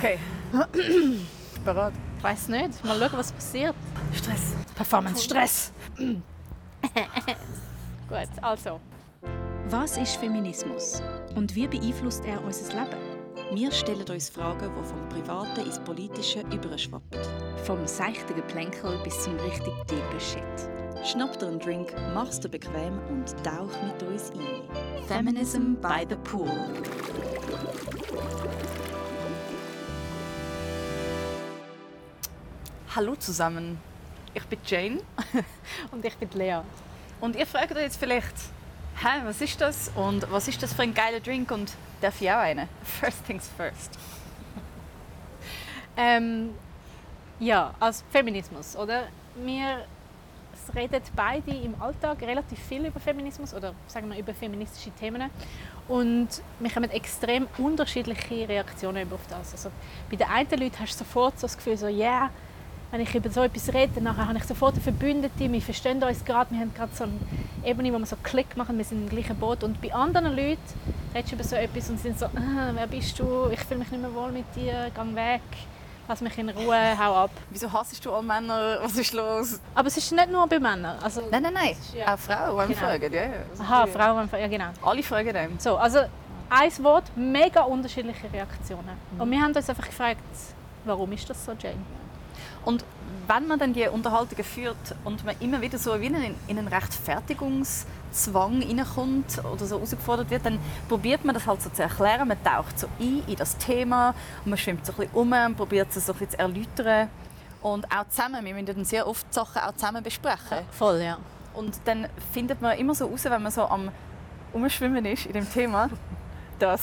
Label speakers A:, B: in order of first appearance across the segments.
A: Okay. Bereit.
B: Ich weiß nicht. Mal schauen, was passiert.
A: Stress.
B: Performance Stress. Gut, also.
C: Was ist Feminismus und wie beeinflusst er unser Leben?
D: Wir stellen uns Fragen, die vom Privaten ins Politische überschwappen.
C: Vom seichten Geplänkel bis zum richtig tiefen Shit.
D: Schnapp dir einen Drink, mach's dir bequem und tauch mit uns ein.
C: Feminism by the Pool.
A: Hallo zusammen. Ich bin Jane
B: Und ich bin Lea.
A: und ihr fragt euch jetzt vielleicht, hä, was ist das und was ist das für ein geiler Drink und darf ich auch einen? First things first.
B: Ähm, ja, als Feminismus, oder? Wir reden beide im Alltag relativ viel über Feminismus oder sagen wir über feministische Themen und wir haben extrem unterschiedliche Reaktionen auf das. Also bei den einen Leuten hast du sofort so das Gefühl, so yeah, wenn ich über so etwas rede, dann habe ich sofort eine Verbündete, wir verstehen uns gerade, wir haben gerade so eine Ebene, wo wir so Klick machen, wir sind im gleichen Boot. Und bei anderen Leuten redest du über so etwas und sind so, ah, wer bist du, ich fühle mich nicht mehr wohl mit dir, geh weg, lass mich in Ruhe, hau ab.
A: Wieso hassest du alle Männer? Was ist los?
B: Aber es ist nicht nur bei Männern. Also,
A: Nein, nein, nein.
B: Ja.
A: Auch Frauen
B: Genau.
A: fragen. Ja, ja.
B: aha, Frauen, ja genau.
A: Alle fragen dem.
B: So, also ein Wort, mega unterschiedliche Reaktionen. Und wir haben uns einfach gefragt, warum ist das so, Jane?
A: Und wenn man dann die Unterhaltungen führt und man immer wieder so wie in einen, in einen Rechtfertigungszwang hineinkommt oder so herausgefordert wird, dann probiert man das halt so zu erklären. Man taucht so ein in das Thema und man schwimmt so ein bisschen um und probiert es so ein bisschen zu erläutern. Und auch zusammen, wir müssen dann sehr oft Sachen auch zusammen besprechen.
B: Voll, ja.
A: Und dann findet man immer so raus, wenn man so am Umschwimmen ist in dem Thema, dass,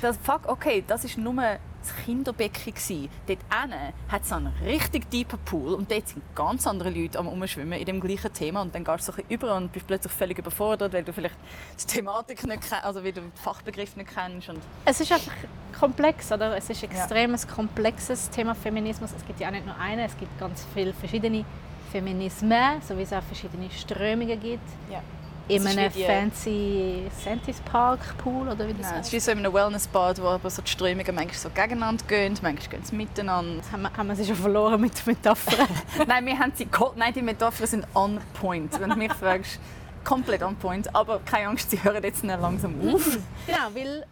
A: dass fuck, okay, das ist nur das Kinderbecken gsi. Dort hinten hat es einen richtig tiefen Pool und dort sind ganz andere Leute am Umschwimmen in dem gleichen Thema und dann gehst du so ein über und bist plötzlich völlig überfordert, weil du vielleicht die Thematik nicht kennst, also weil du den Fachbegriff nicht kennst und
B: Es ist einfach komplex, oder? Es ist extrem ein komplexes Thema Feminismus. Es gibt ja auch nicht nur einen, es gibt ganz viele verschiedene Feminismen, so wie es auch verschiedene Strömungen gibt.
A: Ja.
B: In
A: Es
B: einem fancy Sentis Park Pool oder wie das
A: Nein, es
B: heißt.
A: ist wie so in einem Wellnessbad, wo aber so die Strömungen manchmal so gegeneinander gehen, manchmal gehen sie miteinander.
B: Haben wir, haben wir sie schon verloren mit der Metapher?
A: Nein, wir haben sie. Nein, die Metaphern sind on point. Wenn du mich fragst, komplett on point. Aber keine Angst, sie hören jetzt nicht langsam auf.
B: genau, weil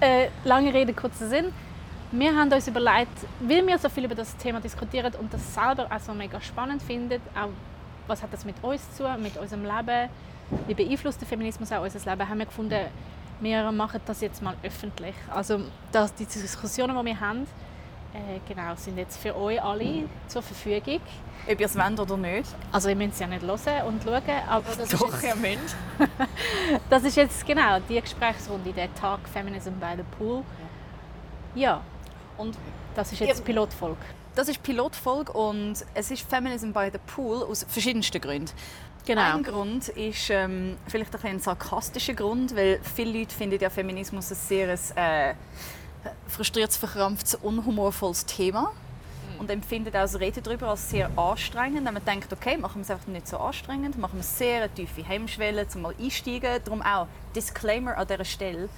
B: äh, lange Rede, kurzer Sinn. Wir haben uns überlegt, weil wir so viel über das Thema diskutieren und das selber auch so mega spannend finden, auch was hat das mit uns zu tun, mit unserem Leben, wie beeinflusst der Feminismus auch unser Leben, haben wir gefunden, wir machen das jetzt mal öffentlich. Also dass die Diskussionen, die wir haben, äh, genau, sind jetzt für euch alle zur Verfügung.
A: Ob ihr es wollt oder nicht.
B: Also ihr müsst es ja nicht hören und schauen, aber das ist jetzt,
A: ihr
B: das ist jetzt genau die Gesprächsrunde, der Tag Feminism by the Pool. Ja,
A: Und
B: das ist jetzt
A: Ja.
B: Pilotfolge.
A: Das ist Pilotfolge und es ist Feminism by the Pool aus verschiedensten Gründen.
B: Genau.
A: Ein Grund ist ähm, vielleicht ein, ein sarkastischer Grund, weil viele Leute finden ja Feminismus ein sehr äh, frustriertes, verkrampftes, unhumorvolles Thema und empfinden auch das Reden darüber als sehr anstrengend. Wenn man denkt, okay, machen wir es einfach nicht so anstrengend, machen wir es sehr eine tiefe Hemmschwelle, zum mal einsteigen. Darum auch Disclaimer an dieser Stelle.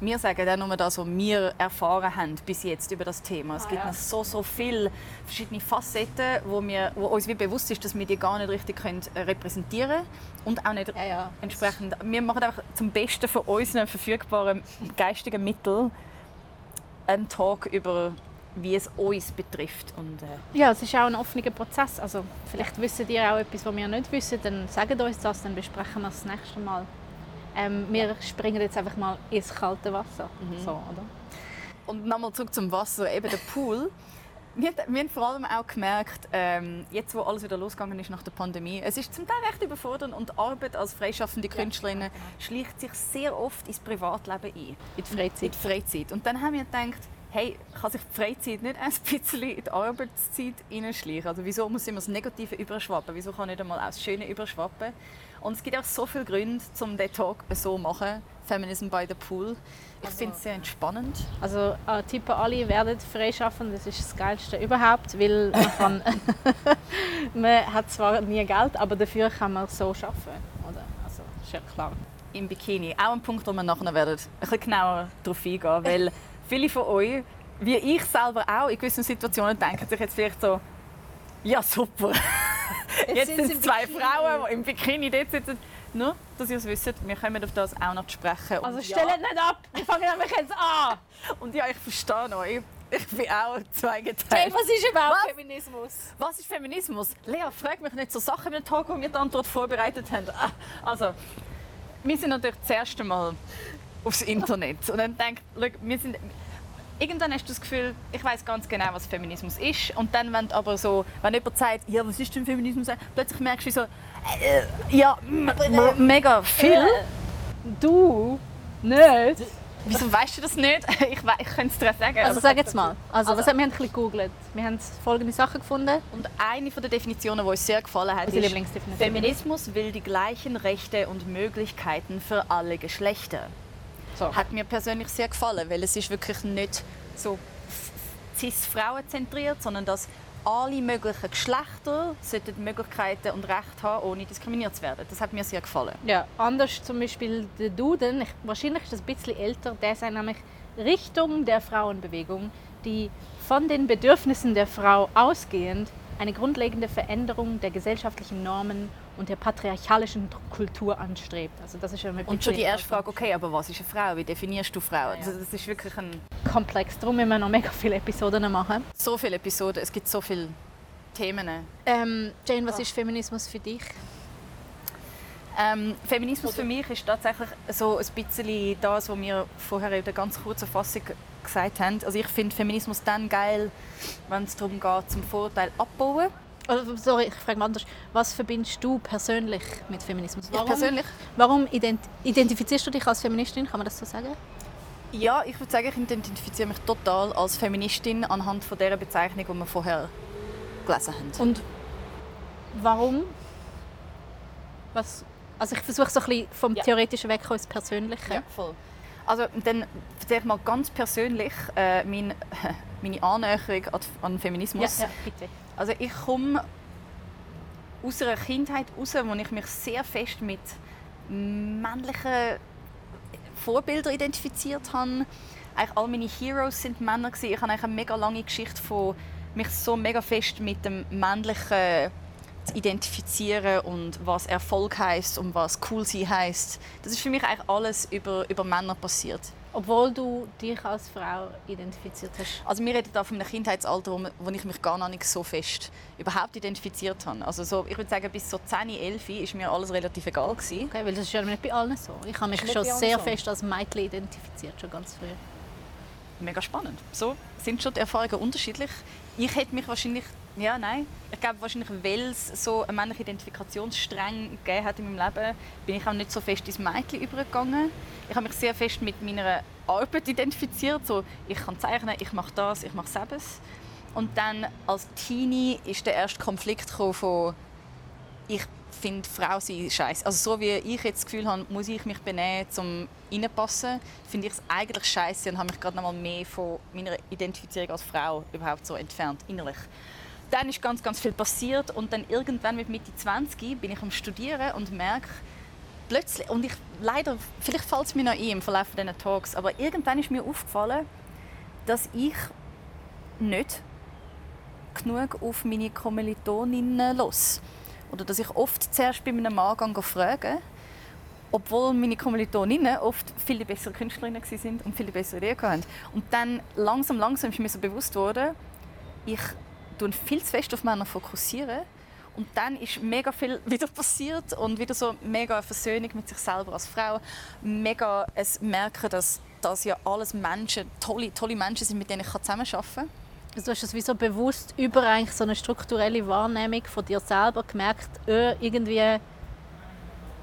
A: Wir sagen auch nur das, was wir erfahren haben bis jetzt über das Thema. Es gibt noch so, so viele verschiedene Facetten, wo, wir, wo uns wie bewusst ist, dass wir die gar nicht richtig können, äh, repräsentieren können und auch nicht
B: Ja, ja.
A: entsprechend. Wir machen einfach zum Besten von unseren verfügbaren geistigen Mitteln einen Talk über wie es uns betrifft. Und, äh,
B: Ja, es ist auch ein offener Prozess. Also vielleicht wisst ihr auch etwas, was wir nicht wissen, dann sagt uns das, dann besprechen wir es das nächste Mal. Ähm, wir springen jetzt einfach mal ins kalte Wasser. So, oder?
A: Und nochmal zurück zum Wasser, eben der Pool. Wir, wir haben vor allem auch gemerkt, ähm, jetzt wo alles wieder losgegangen ist nach der Pandemie, es ist zum Teil recht überfordernd und die Arbeit als freischaffende Künstlerinnen schleicht sich sehr oft ins Privatleben ein.
B: In der Freizeit.
A: In die Freizeit. Und dann haben wir gedacht, hey, kann sich die Freizeit nicht ein bisschen in die Arbeitszeit hineinschleichen? Also wieso muss immer das Negative überschwappen? Wieso kann nicht einmal auch das Schöne überschwappen? Und es gibt auch so viele Gründe, um diesen Talk so zu machen. Feminism by the Pool. Ich finde es sehr entspannend.
B: Also äh, Tippe alle werden freischaffen, das ist das Geilste überhaupt, weil man, kann man hat zwar nie Geld, aber dafür kann man so schaffen, oder? Also ist ja klar.
A: Im Bikini. Auch ein Punkt, wo wir nachher werden ein bisschen genauer darauf eingehen weil viele von euch, wie ich selber auch, in gewissen Situationen denken sich jetzt vielleicht so, ja super, jetzt
B: sind
A: es
B: im
A: zwei
B: Bikini.
A: Frauen, die im Bikini dort sitzen. Nur, dass ihr es wisst, wir kommen auf das auch noch zu sprechen. Und
B: Also
A: ja,
B: stellt nicht ab, wir fangen nämlich jetzt an.
A: Und ja, ich verstehe euch. Ich bin auch
B: Hey,
A: zweigeteilt.
B: was ist überhaupt
A: Was?
B: Feminismus?
A: Was ist Feminismus? Lea, frag mich nicht so Sachen mit Tag, wo wir die Antwort vorbereitet haben. Ah, Also, wir sind natürlich das erste Mal aufs Internet und dann denkt, wir sind irgendwann hast du das Gefühl, ich weiß ganz genau, was Feminismus ist. Und dann, wenn aber so, wenn jemand sagt, ja, was ist denn Feminismus? Plötzlich merkst du so, äh, ja, mega viel.
B: Du? Nicht?
A: Wieso weißt du das nicht? Ich, ich könnte es dir sagen.
B: Also sag jetzt mal. Also, was haben wir haben ein bisschen gegoogelt. Wir haben folgende Sachen gefunden.
A: Und eine von der Definitionen, die uns sehr gefallen hat,
B: Unsere
A: ist,
B: Lieblingsdefinition.
A: Feminismus will die gleichen Rechte und Möglichkeiten für alle Geschlechter.
B: So.
A: Hat mir persönlich sehr gefallen, weil es ist wirklich nicht so cis-Frauen zentriert, sondern dass alle möglichen Geschlechter sollten Möglichkeiten und Rechte haben, ohne diskriminiert zu werden. Das hat mir sehr gefallen.
B: Ja, anders zum Beispiel der Duden, ich, wahrscheinlich ist das ein bisschen älter, der sagt nämlich Richtung der Frauenbewegung, die von den Bedürfnissen der Frau ausgehend eine grundlegende Veränderung der gesellschaftlichen Normen und der patriarchalischen Kultur anstrebt. Also das ist ja ein
A: Und schon die erste Frage, okay, aber was ist eine Frau? Wie definierst du Frau? Also das ist wirklich ein
B: komplex. Darum müssen wir noch mega viele Episoden machen.
A: so viele Episoden, es gibt so viele Themen.
B: Ähm, Jane, was ist Feminismus für dich?
A: Ähm, Feminismus für mich ist tatsächlich so ein bisschen das, was wir vorher in der ganz kurzen Fassung gesagt haben. Also ich finde Feminismus dann geil, wenn es darum geht, zum Vorteil abbauen.
B: Oder, sorry, ich frage mal anders. Was verbindest du persönlich mit Feminismus?
A: Ich persönlich?
B: Warum ident identifizierst du dich als Feministin? Kann man das so sagen?
A: Ja, ich würde sagen, ich identifiziere mich total als Feministin anhand von der Bezeichnung, die wir vorher gelesen haben.
B: Und warum? Was, also ich versuche so ein bisschen vom
A: Ja.
B: Theoretischen weg ins Persönliche.
A: Ja, voll. Also dann erzähle ich mal ganz persönlich äh, mein, meine Annäherung an, an Feminismus.
B: ja, bitte.
A: Also ich komme aus einer Kindheit heraus, wo ich mich sehr fest mit männlichen Vorbildern identifiziert habe. Eigentlich all meine Heroes sind Männer. Ich habe eine mega lange Geschichte von mich so mega fest mit dem männlichen zu identifizieren und was Erfolg heißt und was cool sein heißt. Das ist für mich eigentlich alles über, über Männer passiert.
B: Obwohl du dich als Frau identifiziert hast.
A: Also wir reden da von einem Kindheitsalter, wo, wo ich mich gar noch nicht so fest überhaupt identifiziert habe. Also so, ich würde sagen, bis so 10, 11 ist mir alles relativ egal gewesen.
B: Okay, weil das ist ja nicht bei allen so. Ich habe mich schon sehr
A: so.
B: fest als Mädchen identifiziert, schon ganz früh.
A: Mega spannend. So sind schon die Erfahrungen unterschiedlich. Ich hätte mich wahrscheinlich, ja nein, ich glaube wahrscheinlich, weil es so einen männlichen Identifikationsstrang gegeben hat in meinem Leben, bin ich auch nicht so fest ins Mädchen übergegangen. Ich habe mich sehr fest mit meiner Arbeit identifiziert. So, ich kann zeichnen, ich mache das, ich mache selbes. Und dann als Teenie ist der erste Konflikt von ich finde Frau sein scheiße. Also so wie ich jetzt das Gefühl habe, muss ich mich benehmen, um reinpassen, finde ich es eigentlich scheiße und habe mich gerade noch mal mehr von meiner Identifizierung als Frau überhaupt so entfernt innerlich. Dann ist ganz, ganz viel passiert und dann irgendwann mit Mitte 20 bin ich am Studieren und merke plötzlich, und ich leider, vielleicht fällt es mir noch ein im Verlauf dieser Talks, aber irgendwann ist mir aufgefallen, dass ich nicht genug auf meine Kommilitoninnen los. Oder dass ich oft zuerst bei meinem Mann frage, obwohl meine Kommilitoninnen oft viel bessere Künstlerinnen waren und viele bessere Ideen hatten. Und dann langsam, langsam ist mir so bewusst worden, ich tue viel zu fest auf Männer fokussieren. Und dann ist mega viel wieder passiert und wieder so mega eine Versöhnung mit sich selber als Frau. Mega ein Merken, dass das ja alles Menschen, tolle, tolle Menschen sind, mit denen ich zusammenarbeiten kann.
B: Also du hast es wie so bewusst über eigentlich so eine strukturelle Wahrnehmung von dir selber gemerkt, äh, irgendwie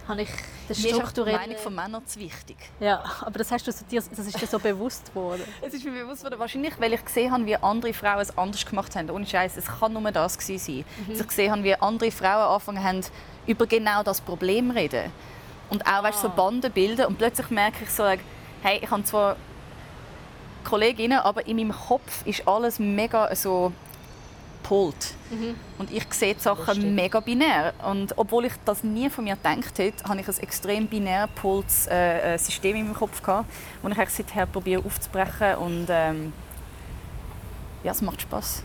B: habe ich das
A: Mir ist die
B: strukturelle...
A: Meinung von Männern zu wichtig.
B: Ja, aber das, hast du so, das ist dir so bewusst geworden.
A: Es ist mir bewusst worden, wahrscheinlich, weil ich gesehen habe, wie andere Frauen es anders gemacht haben. Ohne Scheiß, es kann nur das gewesen sein. Dass ich gesehen habe, wie andere Frauen angefangen haben, über genau das Problem zu reden. Und auch weißt, so Banden bilden. Und plötzlich merke ich so, hey, ich habe zwar Kolleginnen, aber in meinem Kopf ist alles mega so polt. Und ich sehe die Sachen mega binär. Und obwohl ich das nie von mir gedacht hätte, habe ich ein extrem binär poltes äh, äh, System in meinem Kopf gehabt, das ich eigentlich seither probiere aufzubrechen. Und ähm, ja, es macht Spaß.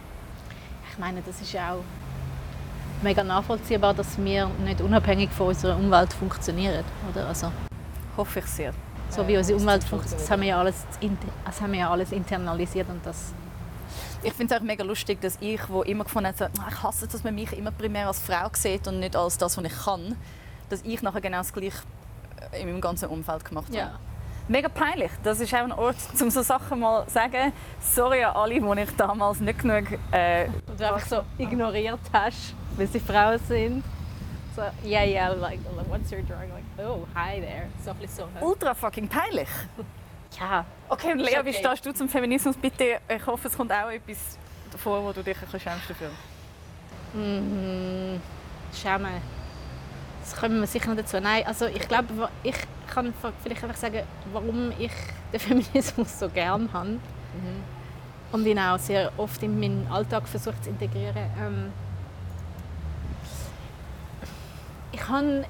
B: Ich meine, das ist ja auch mega nachvollziehbar, dass wir nicht unabhängig von unserer Umwelt funktionieren. Oder? Also,
A: Hoffe ich sehr.
B: so wie unsere Umwelt funktioniert, das haben wir ja alles, das haben wir ja alles internalisiert. Und das,
A: Ich finde es auch mega lustig, dass ich, wo immer gefunden habe, so, «Ah, ich hasse es, dass man mich immer primär als Frau sieht und nicht als das, was ich kann, dass ich nachher genau das Gleiche äh, in meinem ganzen Umfeld gemacht habe.
B: ja.
A: Mega peinlich. Das ist auch ein Ort, um so Sachen mal zu sagen. Sorry an alle, die ich damals nicht genug... Äh,
B: Und du einfach so ignoriert hast, weil sie Frauen sind. So, yeah, yeah, like, what's your drawing? Like, oh, hi there. So ein bisschen so.
A: ultra fucking peinlich.
B: Ja,
A: Okay, und Lea,
B: Ist
A: wie
B: okay.
A: stehst du zum Feminismus? Bitte, ich hoffe, es kommt auch etwas vor, wo du dich ein bisschen schämst dafür.
B: Mhm. Schämen. Das kommen wir sicher noch dazu. Nein, also ich glaube, ich kann vielleicht einfach sagen, warum ich den Feminismus so gern habe. Und ihn auch sehr oft in meinen Alltag versucht zu integrieren. Ähm ich habe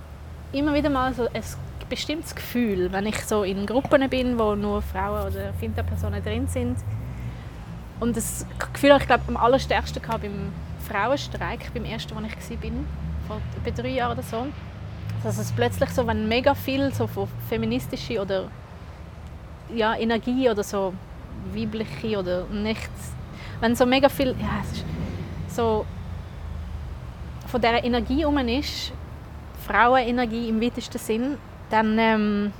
B: immer wieder mal so ein bestimmtes Gefühl, wenn ich so in Gruppen bin, wo nur Frauen oder Finta-Personen drin sind. Und das Gefühl habe ich glaube am allerstärksten gehabt beim Frauenstreik, beim ersten, wo ich war, vor etwa drei Jahren oder so. Dass es plötzlich so, wenn mega viel so von feministische oder ja, Energie oder so weibliche oder nichts, wenn so mega viel, ja, so von dieser Energie um ist, Frauenenergie im weitesten Sinn, dann, ähm,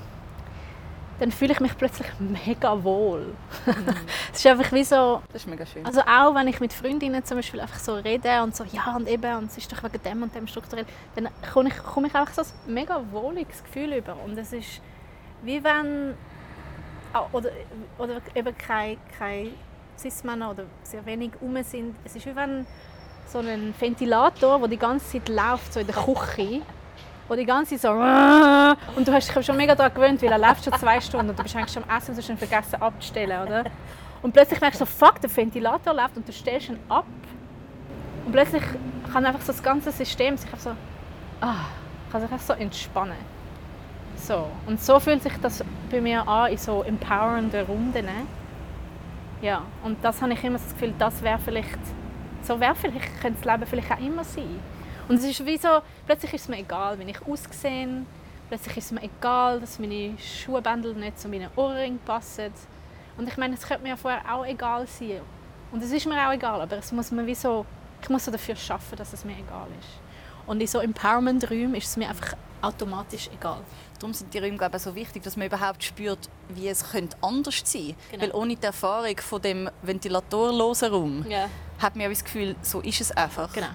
B: dann fühle ich mich plötzlich mega wohl. Es ist einfach wie so,
A: Das ist mega schön.
B: also auch wenn ich mit Freundinnen zum Beispiel einfach so rede und so, ja und eben, und es ist doch wegen dem und dem strukturell, dann komme ich, komme ich einfach so ein mega wohliges Gefühl über. Und es ist wie wenn, ah, oder, oder eben keine, keine Cis-Männer oder sehr wenig rum sind, es ist wie wenn so ein Ventilator, der die ganze Zeit läuft, so in der Küche, wo die ganze Zeit so und du hast dich schon mega daran gewöhnt, weil er läuft schon zwei Stunden und du bist eigentlich schon am Essen und hast schon vergessen abzustellen, oder? Und plötzlich merkst du so, fuck, der Ventilator läuft und du stellst ihn ab. Und plötzlich kann einfach so das ganze System sich so, ah, kann sich so entspannen. So. Und so fühlt sich das bei mir an in so empowernden Runden. Ja, und das habe ich immer das Gefühl, das wäre vielleicht, so wäre vielleicht, könnte das Leben vielleicht auch immer sein. Und es ist wie so, plötzlich ist es mir egal, wie ich aussehe. Plötzlich ist es mir egal, dass meine Schuhbändel nicht zu meinen Ohrringen passen. Und ich meine, es könnte mir ja vorher auch egal sein. Und es ist mir auch egal, aber es muss mir wie so, ich muss so dafür schaffen, dass es mir egal ist. Und in so Empowerment-Räumen ist es mir einfach automatisch egal.
A: Darum sind die Räume glaube ich, so wichtig, dass man überhaupt spürt, wie es könnte anders sein könnte.
B: Genau.
A: Weil ohne die Erfahrung von dem ventilatorlosen Raum
B: Ja,
A: hat man ja das Gefühl, so ist es einfach.
B: genau.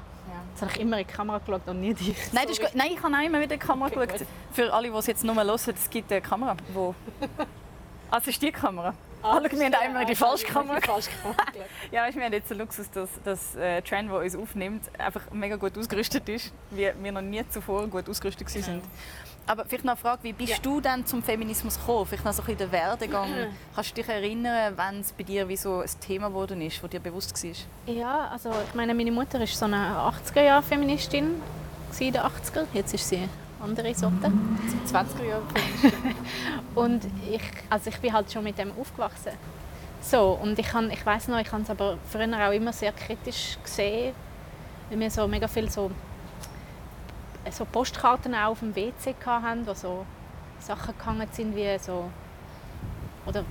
B: Jetzt habe ich immer in die Kamera geschaut und nie dich.
A: Nein, das ist. Nein, ich habe auch immer wieder in die Kamera
B: Okay,
A: geschaut.
B: gut.
A: Für alle, die es jetzt nur hören, es gibt eine Kamera, wo... Ah, es ist die Kamera. Ah, schau, wir haben immer die falsche Kamera. Ja, wir haben jetzt den Luxus, dass das äh, Trend, der uns aufnimmt, einfach mega gut ausgerüstet ist, wie wir noch nie zuvor gut ausgerüstet waren. sind. Aber vielleicht noch eine Frage, wie bist
B: Ja.
A: du denn zum Feminismus gekommen? Vielleicht noch so ein bisschen den Werdegang. Kannst du dich erinnern, wann es bei dir wie so ein Thema geworden ist, das dir bewusst war?
B: Ja, also ich meine, meine Mutter ist so eine 80er-Jahr-Feministin in den 80er. Jetzt ist sie andere Sorte.
A: 20er Jahre.
B: Und ich, also ich bin halt schon mit dem aufgewachsen. So, und ich, kann, ich weiß noch, ich habe es aber früher auch immer sehr kritisch gesehen, weil wir so mega viel so, so Postkarten auch auf dem WC hatten, wo so Sachen gehangen sind wie so oder,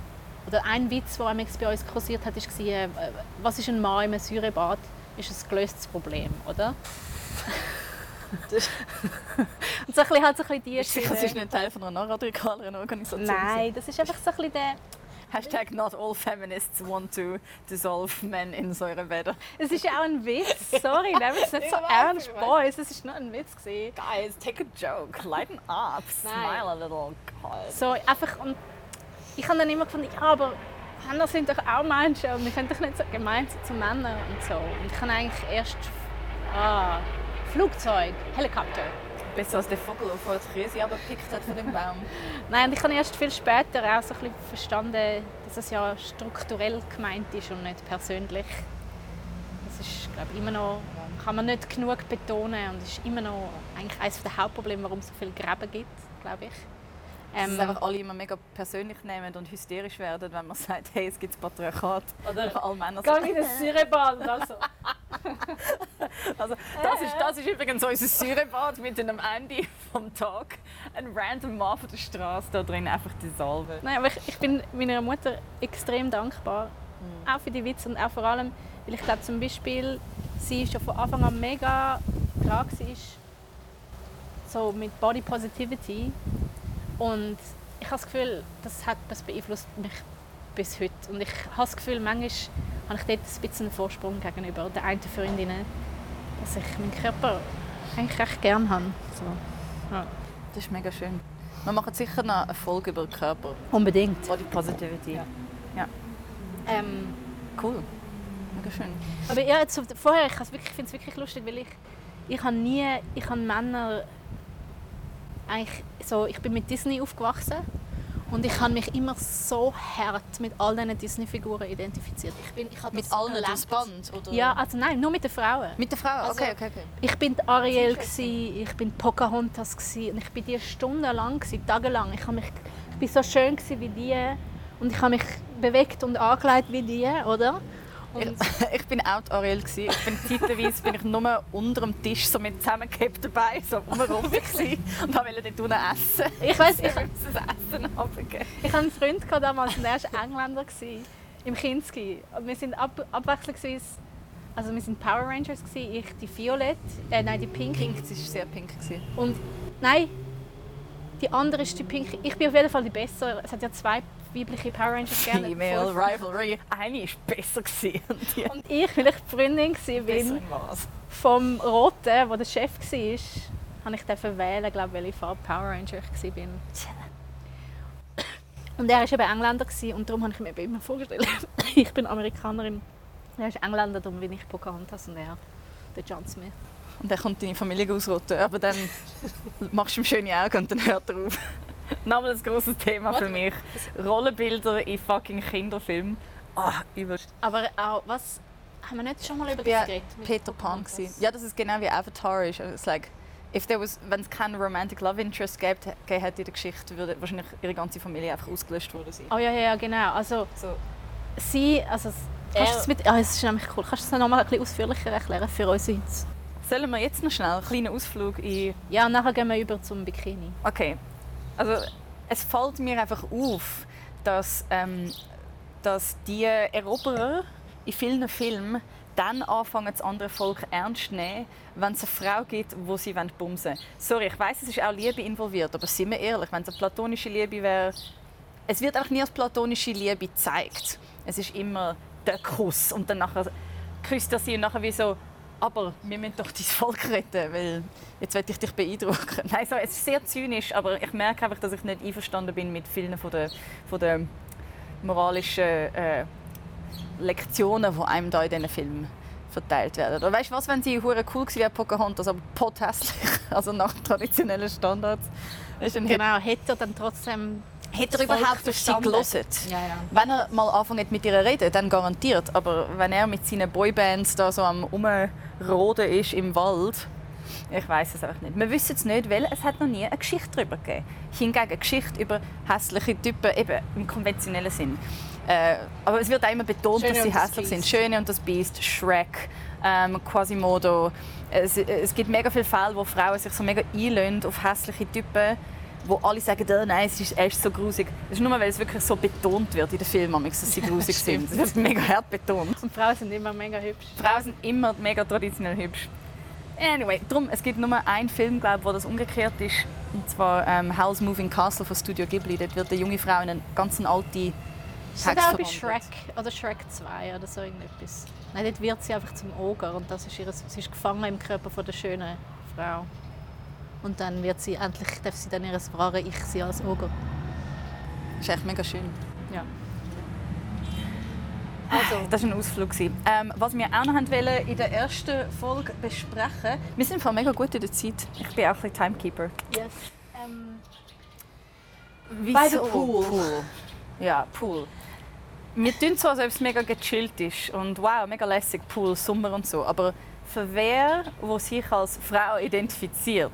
B: oder ein Witz, der bei uns kursiert hat, war, äh, was ist ein Mann im Säurebad? Ist ein gelöstes Problem, oder? und so ein bisschen, halt so ein bisschen die
A: sicher,
B: Schiene.
A: ist nicht Teil von einer radikaleren Organisation?
B: Nein, das ist einfach so ein bisschen der...
A: Hashtag not all feminists want to dissolve men in Säurebäder.
B: Es ist ja auch ein Witz. Sorry, nehmt es nicht so ernst. Boys. Es war nur ein Witz. Gewesen.
A: Guys, take a joke, lighten up, smile a little. God.
B: So, einfach, und ich habe dann immer gefunden, ja, aber Männer sind doch auch Menschen und wir können doch nicht so gemein sein zu Männern und so. Und ich habe eigentlich erst ah, Flugzeug, Helikopter.
A: Besser als der Vogel, der die Krise abgepickt hat von dem Baum.
B: Nein, und ich habe erst viel später auch so ein bisschen verstanden, dass es ja strukturell gemeint ist und nicht persönlich. Das ist, glaube immer noch kann man nicht genug betonen und ist immer noch eigentlich eines der Hauptprobleme, warum es so viele Gräben gibt, glaube ich.
A: Dass
B: Ähm,
A: einfach alle immer mega persönlich nehmen und hysterisch werden, wenn man sagt, hey, es gibt das Patriarchat.
B: Oder
A: alle Männer
B: Geh in das Säurebad, also.
A: Also, das, ist, das ist übrigens unser Säurebad mit einem Ende vom Tag. Ein random Mann von der Straße da drin, einfach die Salbe.
B: Nein, aber ich, ich bin meiner Mutter extrem dankbar. Auch für die Witze und auch vor allem, weil ich glaube zum Beispiel, sie schon von Anfang an mega dran war, so mit Body Positivity. Und ich habe das Gefühl, das, hat, das beeinflusst mich bis heute. Und ich habe das Gefühl, manchmal habe ich dort ein bisschen einen Vorsprung gegenüber den einen Freundinnen, dass ich meinen Körper eigentlich recht gerne habe. So. Ja.
A: Das ist mega schön. Wir machen sicher noch eine Folge über den Körper.
B: Unbedingt.
A: Body Positivity.
B: Ja.
A: Ja.
B: Ähm,
A: Cool. Mega schön.
B: Aber ja, jetzt vorher, ich finde es wirklich lustig, weil ich, ich habe nie, ich habe Männer, eigentlich so, ich bin mit Disney aufgewachsen und ich habe mich immer so hart mit all diesen Disney-Figuren identifiziert. Ich bin, ich habe
A: Mit allen
B: gelebt.
A: das Band? Oder?
B: Ja, also nein, nur mit den Frauen.
A: Mit der Frau?
B: Also-
A: okay, okay, okay.
B: Ich bin Ariel, ich bin Pocahontas und ich bin die stundenlang, tagelang. Ich, mich, ich bin so schön wie die und ich habe mich bewegt und angelegt wie die, oder?
A: Ich, ich bin auch die Ariel. gewesen. Ich bin zeitweise bin ich nur unter dem Tisch so mit zusammengekebt dabei, so gewesen und wollte dort unten essen.
B: ich weiß,
A: Ich musste das Essen runtergeben.
B: Ich hatte einen Freund gehabt damals, der war Engländer gsi, im Kinski. Und wir sind ab, abwechslungsweise, also wir sind Power Rangers gsi, ich die Violett, äh, nein die Pink.
A: Pink, das war sehr pink. gewesen.
B: Und nein, die andere ist die Pink. Ich bin auf jeden Fall die bessere. Es hat ja zwei weibliche Power Rangers gegeben.
A: Female Rivalry. Eine war besser gewesen und
B: ich, weil ich die Freundin war vom Roten, der der Chef war, habe ich dürfen wählen, glaube welche Farbe Power Ranger ich war. Und er war eben Engländer und darum habe ich mir immer vorgestellt, ich bin Amerikanerin. Er ist Engländer, darum bin ich Pocahontas und er der John Smith.
A: Und dann kommt deine Familie ausrotten. Aber dann machst du ihm schöne Augen und dann hört er auf. Nochmal ein grosses Thema für mich. Rollenbilder in fucking Kinderfilmen. Ah, übelst.
B: Aber auch, was, haben wir nicht schon mal über das geredet?
A: Peter Pan. Gewesen. Ja, das ist genau wie Avatar ist. Also, It's like, if there was, wenn es keinen Romantic Love Interest gäbe, gegeben hätte in der Geschichte, würde wahrscheinlich ihre ganze Familie einfach ausgelöscht worden sein.
B: Oh ja, ja, ja, genau. Also
A: So.
B: sie, also kannst du es mit, ah, es ist nämlich cool. Kannst du es noch mal ein bisschen ausführlicher erklären für uns? jetzt?
A: Sollen wir jetzt noch schnell einen kleinen Ausflug in
B: Ja, und nachher gehen wir über zum Bikini.
A: Okay. Also es fällt mir einfach auf, dass, ähm, dass die Eroberer in vielen Filmen dann anfangen, das andere Volk ernst zu nehmen, wenn es eine Frau gibt, wo sie bumsen wollen. Sorry, ich weiß, es ist auch Liebe involviert, aber sind wir ehrlich, wenn es eine platonische Liebe wäre, es wird einfach nie als platonische Liebe gezeigt. Es ist immer der Kuss und dann küsst er sie und nachher wie so, aber wir müssen doch dein Volk retten, weil jetzt will ich dich beeindrucken. Nein, so, es ist sehr zynisch, aber ich merke einfach, dass ich nicht einverstanden bin mit vielen von den, von den moralischen äh, Lektionen, die einem da in diesen Filmen verteilt werden. Oder weißt du was, wenn sie hure cool gewesen wäre, Pocahontas, aber pothässlich, also nach traditionellen Standards.
B: Genau, hätte er dann trotzdem
A: Hätte er
B: Volk
A: überhaupt auf sie gelesen?
B: Ja, ja.
A: Wenn er mal anfängt mit ihr zu reden, dann garantiert. Aber wenn er mit seinen Boybands da so am Umroden ist im Wald, ich weiß es einfach nicht. Wir wissen es nicht, weil es hat noch nie eine Geschichte darüber gegeben. Hingegen eine Geschichte über hässliche Typen, eben im konventionellen Sinn. Äh, aber es wird auch immer betont,
B: Schöne
A: dass sie
B: das
A: hässlich sind. Schöne und das Biest, Shrek, ähm, Quasimodo. Es, es gibt mega viele Fälle, wo Frauen sich so mega einlösen auf hässliche Typen wo alle sagen, oh, nein, es ist, er ist so grusig. Das ist nur, weil es wirklich so betont wird in den Filmen, dass sie grusig sind. Das wird mega hart betont.
B: Und Frauen sind immer mega hübsch.
A: Frauen sind immer mega traditionell hübsch. Anyway, drum, es gibt nur einen Film, glaub, wo das umgekehrt ist. Und zwar ähm, Howl's Moving Castle von Studio Ghibli. Dort wird eine junge Frau in eine ganz alte Hex
B: bei
A: verwandelt.
B: Shrek oder Shrek 2 oder so irgendetwas? Nein, dort wird sie einfach zum Oger und das ist ihre, sie ist gefangen im Körper von der schönen Frau. Und dann wird sie endlich, darf sie dann ihres wahre Ich sie als Oger.
A: Das ist echt mega schön.
B: Ja.
A: Also, das war ein Ausflug. Ähm, was wir auch noch wollen in der ersten Folge besprechen Wir sind voll mega gut in der Zeit. Ich bin auch ein bisschen Timekeeper.
B: Yes. Ähm,
A: Wieso?
B: By the pool.
A: Ja, Pool. wir tun so, als ob es mega gechillt ist und wow, mega lässig, Pool, Sommer und so. Aber für wer, der sich als Frau identifiziert,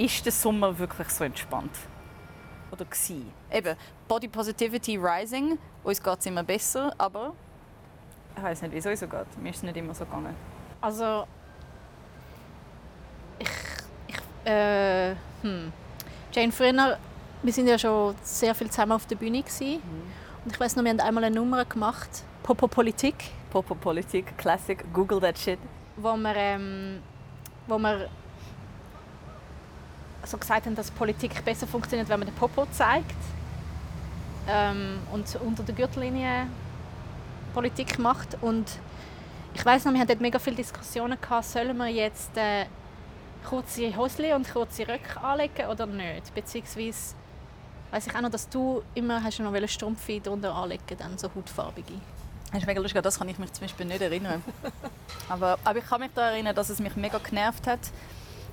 A: ist der Sommer wirklich so entspannt? Oder gsi? Eben, Body Positivity Rising, uns geht es immer besser, aber ich weiß nicht, wieso es so geht. Mir ist es nicht immer so gegangen.
B: Also ich, ich äh, hm. Jane früher, wir sind ja schon sehr viel zusammen auf der Bühne gewesen. und ich weiß noch, wir haben einmal eine Nummer gemacht, Popo Politik,
A: Popo Politik, Classic, Google that shit.
B: wo wir, ähm, wo wir so gesagt haben, dass Politik besser funktioniert, wenn man den Popo zeigt ähm, und unter der Gürtellinie Politik macht und ich weiß noch, wir hatten dort mega viele Diskussionen gehabt, sollen wir jetzt äh, kurze Hosen und kurze Röcke anlegen oder nicht, beziehungsweise weiß ich auch noch, dass du immer hast noch Strumpfe drunter anlegen, dann so hautfarbige.
A: Das ist mega lustig, das kann ich mich zum Beispiel nicht erinnern. aber, aber ich kann mich daran erinnern, dass es mich mega genervt hat.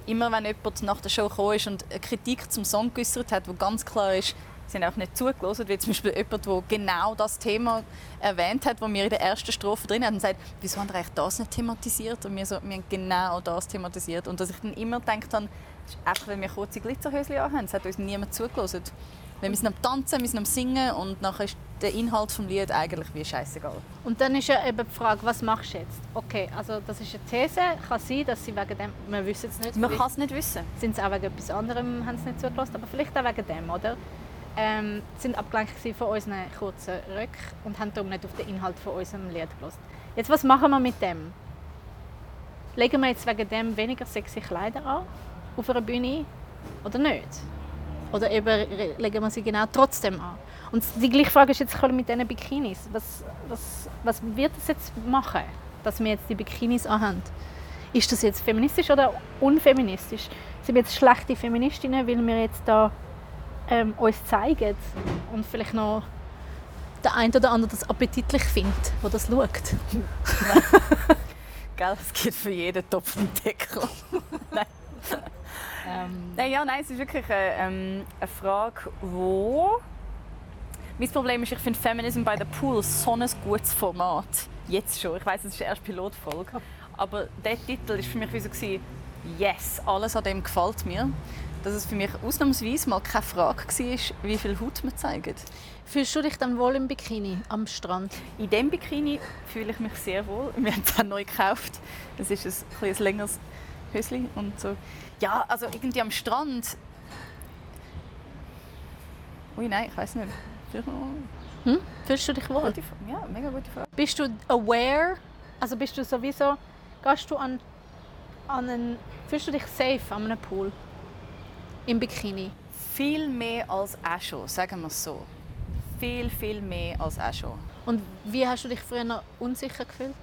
A: Immer wenn jemand nach der Show gekommen ist und eine Kritik zum Song geäußert hat, wo ganz klar ist, sie haben auch nicht zugelassen, wie zum Beispiel jemand, der genau das Thema erwähnt hat, das wir in der ersten Strophe drin hatten, und sagt, wieso haben wir eigentlich das nicht thematisiert? Und wir, so, wir haben genau das thematisiert. Und dass ich dann immer gedacht habe, das ist einfach, weil wir kurze Glitzerhöschen anhaben, das hat uns niemand zugelassen. Wir sind am Tanzen, wir sind am Singen und nachher ist der Inhalt des Lied eigentlich wie scheißegal.
B: Und dann ist ja eben die Frage, was machst du jetzt? Okay, also das ist eine These. Kann sein, dass sie wegen dem, wir wissen es nicht.
A: Man kann es nicht wissen.
B: Sind sie auch wegen etwas anderem, haben sie nicht zugelassen, aber vielleicht auch wegen dem, oder? Ähm, sind abgelenkt von unseren kurzen Röcken und haben darum nicht auf den Inhalt von unserem Lied gelassen. Jetzt, was machen wir mit dem? Legen wir jetzt wegen dem weniger sexy Kleider an auf einer Bühne oder nicht? Oder eben legen wir sie genau trotzdem an? Und die gleiche Frage ist jetzt mit diesen Bikinis. Was, was, was wird das jetzt machen, dass wir jetzt die Bikinis anhaben? Ist das jetzt feministisch oder unfeministisch? Sind wir jetzt schlechte Feministinnen, weil wir jetzt da ähm, uns zeigen und vielleicht noch der eine oder andere das appetitlich findet, der das schaut.
A: Gell, es gibt für jeden Topf einen Deckel. nein. Ähm. Nein, ja, nein, es ist wirklich eine, ähm, eine Frage, wo... Mein Problem ist, ich finde Feminism by the Pool so ein gutes Format. Jetzt schon. Ich weiß, es ist erst Pilotfolge. Aber der Titel war für mich wie so, yes, alles an dem gefällt mir dass es für mich ausnahmsweise mal keine Frage war, wie viel Haut man zeigt.
B: Fühlst du dich dann wohl im Bikini am Strand?
A: In diesem Bikini fühle ich mich sehr wohl. Wir haben es neu gekauft. Es ist ein, ein längeres Höschen und so. Ja, also irgendwie am Strand. Ui, nein, ich weiß nicht.
B: Hm? Fühlst du dich wohl?
A: Ja, mega gute Frage.
B: Bist du aware? Also bist du sowieso, gehst du an, an einen, fühlst du dich safe an einem Pool? Im Bikini?
A: Viel mehr als auch schon, sagen wir es so. Viel, viel mehr als auch schon.
B: Und wie hast du dich früher unsicher gefühlt?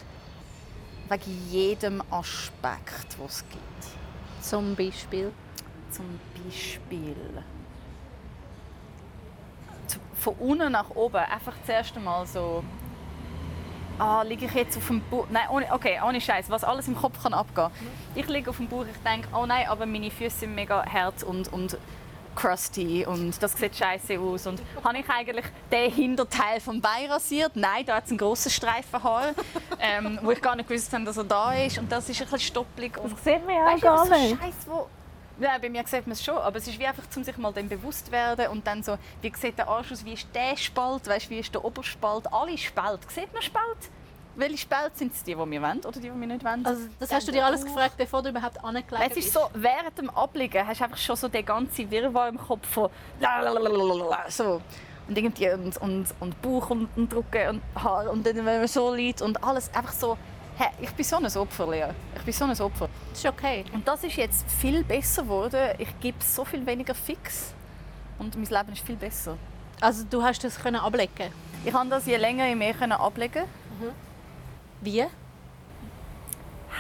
A: Wegen jedem Aspekt, den es gibt.
B: Zum Beispiel?
A: Zum Beispiel. Von unten nach oben einfach zuerst einmal so ah, liege ich jetzt auf dem Bauch? Nein, ohne, okay, ohne Scheiß, was alles im Kopf kann abgehen. Ich liege auf dem Bauch, ich denke, oh nein, aber meine Füße sind mega hart und, und crusty und das sieht scheiße aus. Und habe ich eigentlich den Hinterteil vom Bein rasiert? Nein, da hat es einen grossen Streifen Haar, ähm, wo ich gar nicht gewusst habe, dass er da ist. Und das ist ein bisschen stoppelig.
B: Das sieht man ja gar nicht.
A: Scheiß, wo ja, bei mir sieht man es schon, aber es ist wie einfach, um sich mal dem bewusst zu werden und dann so, wie sieht der Arsch aus, wie ist der Spalt, weißt, wie ist der Oberspalt, alle Spalt, sieht man Spalt? Welche Spalt sind es die, die wir wollen oder die, die wir nicht wollen?
B: Also, das hast du dir alles gefragt, bevor du überhaupt angelegt
A: bist? Es ist so, während dem Abliegen hast du einfach schon so den ganzen Wirrwarr im Kopf von so und irgendwie und, und, und Bauch und, und Drucken und Haar und dann, wenn man so liegt und alles einfach so Hey, ich bin so ein Opfer, Lea. Ich bin so ein Opfer.
B: Das ist okay.
A: Und das ist jetzt viel besser geworden. Ich gebe so viel weniger fix. Und mein Leben ist viel besser.
B: Also du hast das können ablegen?
A: Ich kann das je länger, je mehr ablegen. Mhm.
B: Wie?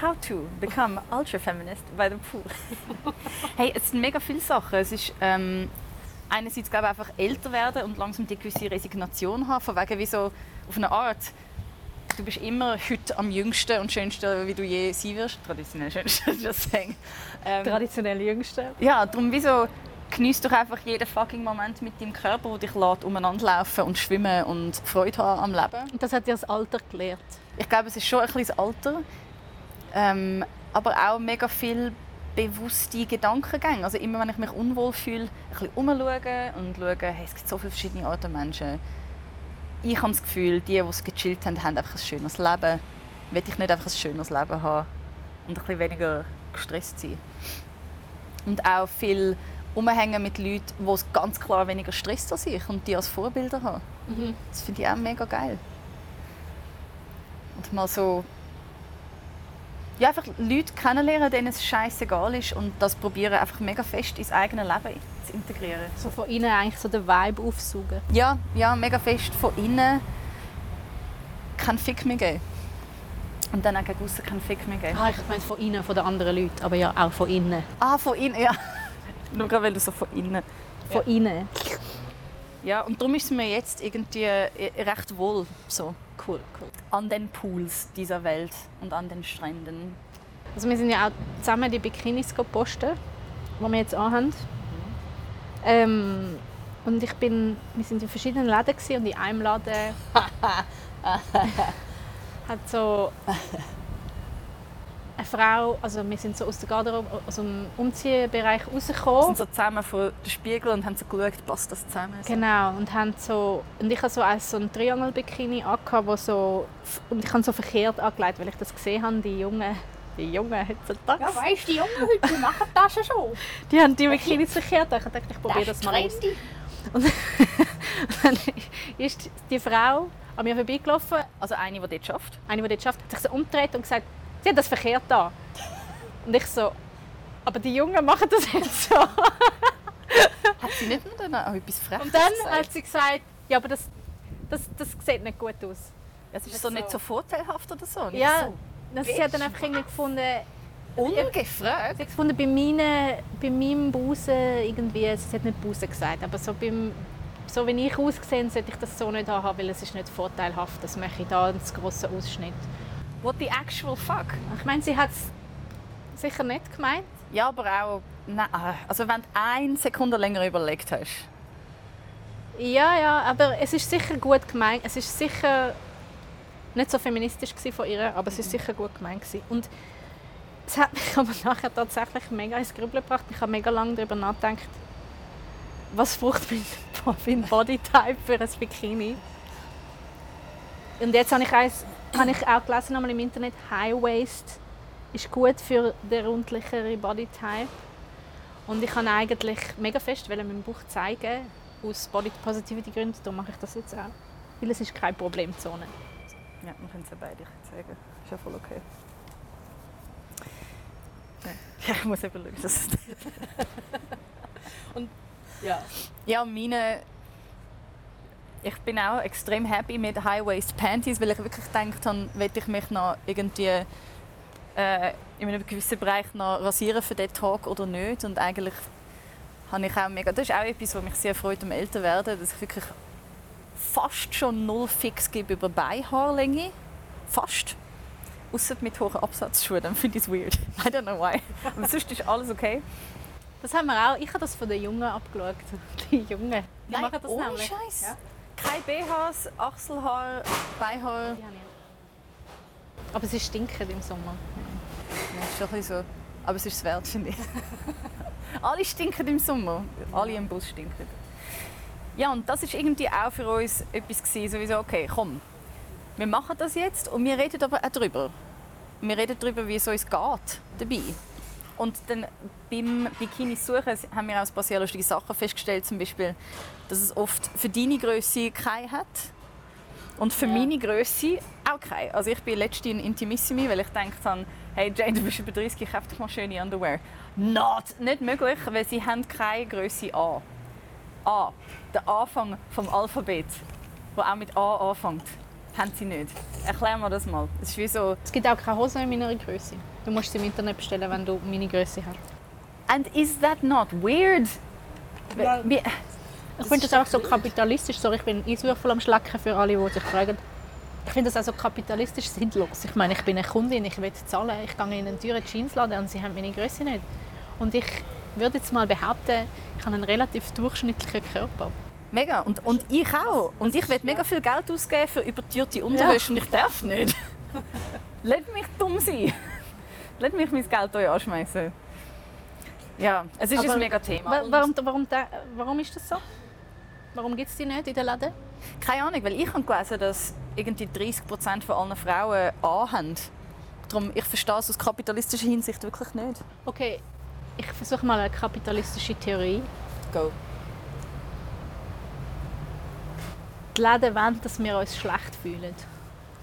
A: How to become ultra feminist by the pool. hey, es sind mega viele Sachen. Es ist ähm, einerseits glaube ich, einfach älter werden und langsam die gewisse Resignation haben, von wegen wie so auf eine Art du bist immer heute am jüngsten und schönsten, wie du je sein wirst. Traditionell schönsten, das sagen.
B: Ähm, Traditionell jüngste.
A: Ja, darum wieso Genieß doch einfach jeden fucking Moment mit deinem Körper, der dich lässt, umeinander laufen und schwimmen und Freude haben am Leben.
B: Und das hat dir das Alter gelehrt.
A: Ich glaube, es ist schon ein bisschen das Alter. Ähm, aber auch mega viel bewusste Gedankengänge. Also immer, wenn ich mich unwohl fühle, ein bisschen umschauen und schauen, hey, es gibt so viele verschiedene Arten Menschen. Ich habe das Gefühl, die, die es gechillt haben, haben einfach ein schönes Leben. Will ich nicht einfach ein schönes Leben haben und ein bisschen weniger gestresst sein. Und auch viel umhängen mit Leuten, die es ganz klar weniger Stress als ich und die als Vorbilder haben.
B: Mhm.
A: Das finde ich auch mega geil. Und mal so ja, einfach Leute kennenlernen, denen es scheißegal ist und das probieren einfach mega fest ins eigene Leben zu integrieren.
B: So von innen eigentlich so den Vibe aufsaugen.
A: Ja, ja, mega fest von innen keinen Fick mehr geben. Und dann auch gegen aussen keinen Fick mehr geben.
B: Ah, ich meine von innen, von den anderen Leuten, aber ja auch von innen.
A: Ah, von innen, ja. Nur gerade, weil du so von innen.
B: Von innen.
A: Ja, und darum ist es mir jetzt irgendwie äh, recht wohl so
B: Cool, cool.
A: an den Pools dieser Welt und an den Stränden.
B: Also wir sind ja auch zusammen die Bikinis posten, die wir jetzt anhaben. Ähm, und ich bin, wir sind in verschiedenen Läden und in einem Laden hat so eine Frau, also wir sind so aus der Garderobe, aus dem Umziehbereich
A: Wir
B: rausgekommen.
A: sind so zusammen vor dem Spiegel und haben so geschaut, passt das zusammen? So.
B: Genau, und haben so, und ich habe so als so ein Triangle-Bikini wo so, und ich habe so verkehrt angelegt, weil ich das gesehen habe, die Jungen, die Jungen heutzutage,
E: Ja, weißt du, die Jungen heute die machen das schon.
B: die haben die Bikinis verkehrt. Ich dachte, ich probiere das, mal aus. Und dann ist die Frau an mir vorbeigelaufen,
A: Also eine, die dort schafft.
B: eine, die dort schafft, hat sich so umgedreht und gesagt, sie hat das verkehrt da. Und ich so, aber die Jungen machen das jetzt so.
A: Hat sie nicht nur dann auch etwas Freches
B: Und dann
A: gesagt?
B: hat sie gesagt, ja, aber das, das, das sieht nicht gut aus.
A: Es ist so nicht so vorteilhaft oder so. Nicht
B: Ja,
A: so.
B: das, sie hat dann einfach irgendwie gefunden,
A: Ungefragt.
B: sie hat gefunden bei, meine, bei meinem Busen irgendwie, sie hat nicht Busen gesagt, aber so beim so wie ich ausgesehen, sollte ich das so nicht haben, weil es ist nicht vorteilhaft. Das mache ich da einen grossen Ausschnitt.
A: What the actual fuck?
B: Ich meine, sie hat es sicher nicht gemeint.
A: Ja, aber auch... Nein, also wenn du eine Sekunde länger überlegt hast.
B: Ja, ja, aber es ist sicher gut gemeint. Es ist sicher nicht so feministisch von ihr, aber es ist sicher gut gemeint. Und es hat mich aber nachher tatsächlich mega ins Grübeln gebracht. Ich habe mega lange darüber nachgedacht, was braucht mein Bodytype für ein Bikini. Und jetzt habe ich, eins, habe ich auch gelesen einmal im Internet, High Waist ist gut für den rundlichere Bodytype. Und ich kann eigentlich mega fest wollen meinen Bauch zeigen, aus Body Positivity Gründen. Darum mache ich das jetzt auch. Weil es ist keine Problemzone.
A: Ja, wir können es ja beide zeigen. Ist ja voll okay. Ja, ich muss eben schauen, dass es...
B: Ja.
A: Ja, meine... Ich bin auch extrem happy mit High-Waist Panties, weil ich wirklich gedacht habe, will ich mich noch irgendwie äh, in einem gewissen Bereich noch rasieren für den Tag oder nicht. Und eigentlich habe ich auch mega... Das ist auch etwas, was mich sehr freut am Älterwerden, dass ich wirklich fast schon null fix gebe über Beinhaarlänge. Fast. Außer mit hohen Absatzschuhen, dann finde ich es weird. I don't know why. Aber sonst ist alles okay.
B: Das haben wir auch. Ich habe das von den Jungen abgeschaut. Die Jungen. Die
A: Nein,
B: machen das
A: ohne
B: nämlich.
A: Scheiß.
B: Ja.
A: Kein BHs, Achselhaar, Beinhaar.
B: Die habe ich. Aber sie stinken im Sommer.
A: Ja, ist schon ein bisschen so. Aber es ist es wert, finde ich. Alle stinken im Sommer. Alle im Bus stinken. Ja, und das ist irgendwie auch für uns etwas gewesen, sowieso, okay, komm, wir machen das jetzt und wir reden aber auch darüber. Wir reden darüber, wie es uns geht dabei. Und dann beim Bikini suchen haben wir auch ein paar sehr lustige Sachen festgestellt, zum Beispiel, dass es oft für deine Größe keine hat und für meine Größe auch keine. Also ich bin letztens in Intimissimi, weil ich gedacht habe, hey Jane, du bist über 30, kauf doch mal schöne Underwear. Not, nicht möglich, weil sie haben keine Größe A. A, der Anfang vom Alphabet, wo auch mit A anfängt, haben sie nicht. Erklär mir das mal. Es ist wie so,
B: Es gibt auch keine Hosen in meiner Größe. Du musst sie im Internet bestellen, wenn du meine Größe hast.
A: and is that not weird? Wie,
B: Ich finde das auch so kapitalistisch. Sorry, ich bin Eiswürfel am Schlecken für alle, die sich fragen. Ich finde das auch so kapitalistisch sinnlos. Ich meine, ich bin eine Kundin, ich will zahlen. Ich gehe in einen teuren Jeansladen und sie haben meine Größe nicht. Und ich würde jetzt mal behaupten, ich habe einen relativ durchschnittlichen Körper.
A: Mega. Und, und ich auch. Und ich will mega viel Geld ausgeben für übertürte Unterwäsche und ich darf nicht. Lass mich dumm sein. Lass mich mein Geld euch anschmeißen. Ja, es ist
B: Aber
A: ein mega Thema.
B: Warum, warum, warum ist das so? Warum gibt es die nicht in den Läden?
A: Keine Ahnung, weil ich habe gelesen, dass irgendwie 30% von allen Frauen anhaben. Darum, ich verstehe es aus kapitalistischer Hinsicht wirklich nicht.
B: Okay, ich versuche mal eine kapitalistische Theorie.
A: Go.
B: Die Läden wollen, dass wir uns schlecht fühlen.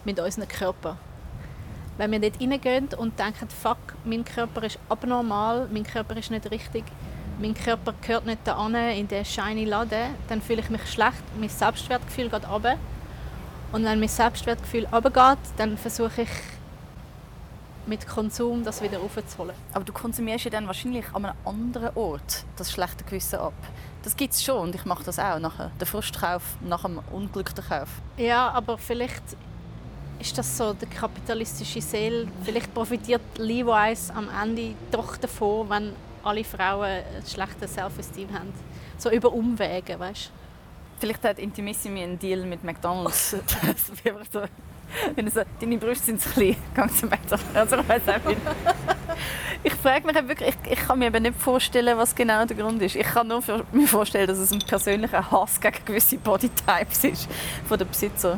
B: Mit unserem Körper. Wenn wir dort reingehen und denken, fuck, mein Körper ist abnormal, mein Körper ist nicht richtig, mein Körper gehört nicht da in den shiny Laden, dann fühle ich mich schlecht, mein Selbstwertgefühl geht runter. Und wenn mein Selbstwertgefühl runtergeht, dann versuche ich mit Konsum das wieder aufzuholen.
A: Aber du konsumierst ja dann wahrscheinlich an einem anderen Ort das schlechte Gewissen ab. Das gibt es schon und ich mache das auch. Nachher. Der Frustkauf nach dem unglücklichen Kauf.
B: Ja, aber vielleicht ist das so der kapitalistische Seele. Vielleicht profitiert Levi's am Ende doch davon, wenn alle Frauen ein schlechtes Self-Esteem haben. So über Umwege, weißt du?
A: Vielleicht hat Intimissimi einen Deal mit McDonalds. So, wenn so, deine Brüste sind zu klein, geh zum McDonalds. Also, ich weiß auch nicht. Ich frage mich eben wirklich, ich, ich kann mir eben nicht vorstellen, was genau der Grund ist. Ich kann nur mir vorstellen, dass es ein persönlicher Hass gegen gewisse Bodytypes ist von den Besitzer.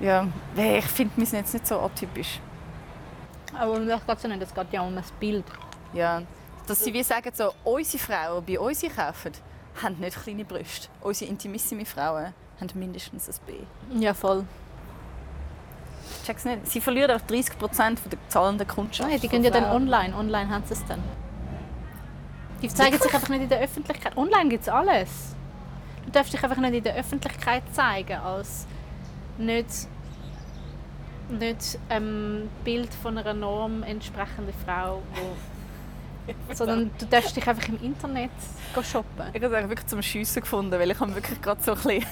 A: Ja, ich finde, wir sind jetzt nicht so atypisch.
B: Aber um das geht es ja nicht, es geht ja um das Bild.
A: Ja, dass sie wie sagen, so, unsere Frauen, bei uns kaufen, haben nicht kleine Brüste. Unsere intimissime Frauen haben mindestens ein B.
B: Ja, voll.
A: Check's nicht. Sie verlieren auch 30 Prozent der zahlenden Kundschaft.
B: Nein, die gehen ja dann online. Online haben sie es dann. Die zeigen sich einfach nicht in der Öffentlichkeit. Online gibt es alles. Du darfst dich einfach nicht in der Öffentlichkeit zeigen als nicht, nicht ähm, Bild von einer Norm entsprechende Frau, wo, sondern du darfst dich einfach im Internet shoppen.
A: Ich habe es wirklich zum Schiessen gefunden, weil ich habe wirklich gerade so ein bisschen,